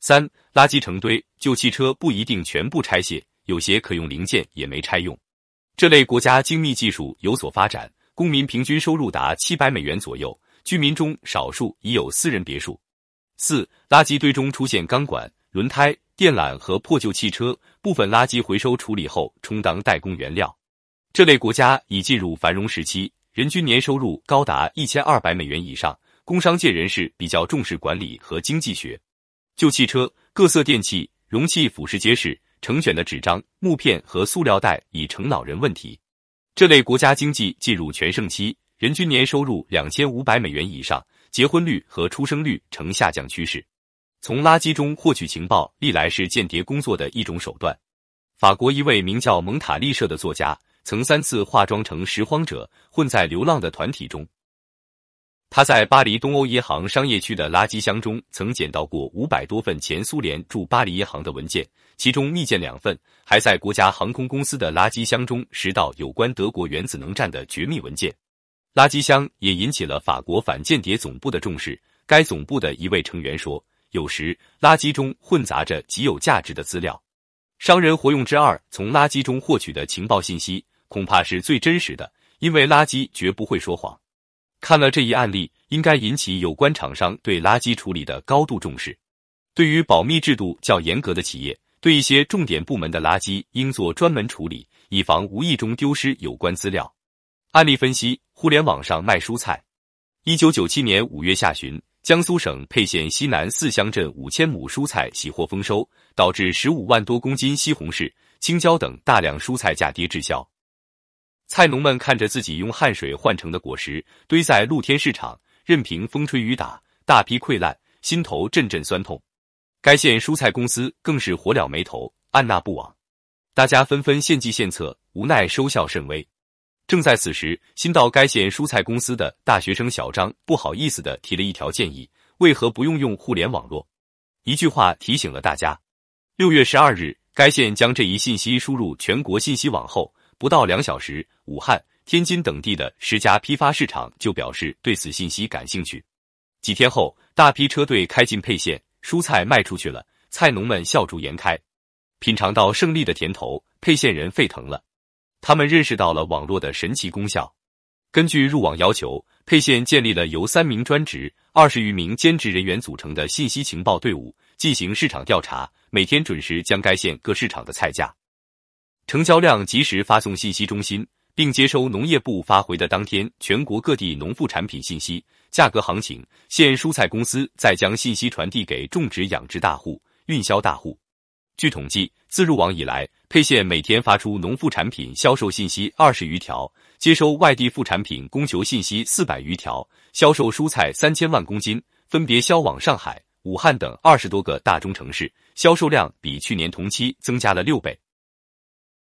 三、垃圾成堆，旧汽车不一定全部拆卸，有些可用零件也没拆用。这类国家精密技术有所发展，公民平均收入达七百美元左右，居民中少数已有私人别墅。四、垃圾堆中出现钢管、轮胎、电缆和破旧汽车，部分垃圾回收处理后充当代工原料。这类国家已进入繁荣时期，人均年收入高达一千二百美元以上。工商界人士比较重视管理和经济学。旧汽车、各色电器、容器腐蚀结实，成卷的纸张、木片和塑料袋已成老人问题。这类国家经济进入全盛期，人均年收入两千五百美元以上，结婚率和出生率呈下降趋势。从垃圾中获取情报，历来是间谍工作的一种手段。法国一位名叫蒙塔利舍的作家，曾三次化妆成拾荒者，混在流浪的团体中。他在巴黎东欧银行商业区的垃圾箱中曾捡到过五百多份前苏联驻巴黎银行的文件，其中密件两份，还在国家航空公司的垃圾箱中拾到有关德国原子能站的绝密文件。垃圾箱也引起了法国反间谍总部的重视。该总部的一位成员说：“有时垃圾中混杂着极有价值的资料。商人活用之二，从垃圾中获取的情报信息恐怕是最真实的，因为垃圾绝不会说谎。”看了这一案例，应该引起有关厂商对垃圾处理的高度重视。对于保密制度较严格的企业，对一些重点部门的垃圾应做专门处理，以防无意中丢失有关资料。案例分析：互联网上卖蔬菜。一九九七年五月下旬，江苏省沛县西南四乡镇五千亩蔬菜喜获丰收，导致十五万多公斤西红柿、青椒等大量蔬菜价跌滞销。菜农们看着自己用汗水换成的果实堆在露天市场，任凭风吹雨打，大批溃烂，心头阵阵酸痛。该县蔬菜公司更是火燎眉头，按捺不往。大家纷纷献计献策，无奈收效甚微。正在此时，新到该县蔬菜公司的大学生小张不好意思的提了一条建议：为何不用用互联网络？一句话提醒了大家。六月十二日，该县将这一信息输入全国信息网后。不到两小时，武汉、天津等地的十家批发市场就表示对此信息感兴趣。几天后，大批车队开进沛县，蔬菜卖出去了，菜农们笑逐颜开。品尝到胜利的甜头，沛县人沸腾了。他们认识到了网络的神奇功效。根据入网要求，沛县建立了由三名专职、二十余名兼职人员组成的信息情报队伍，进行市场调查，每天准时将该县各市场的菜价。成交量及时发送信息中心，并接收农业部发回的当天全国各地农副产品信息、价格行情。县蔬菜公司再将信息传递给种植养殖大户、运销大户。据统计，自入网以来，沛县每天发出农副产品销售信息二十余条，接收外地副产品供求信息四百余条，销售蔬菜三千万公斤，分别销往上海、武汉等二十多个大中城市，销售量比去年同期增加了六倍。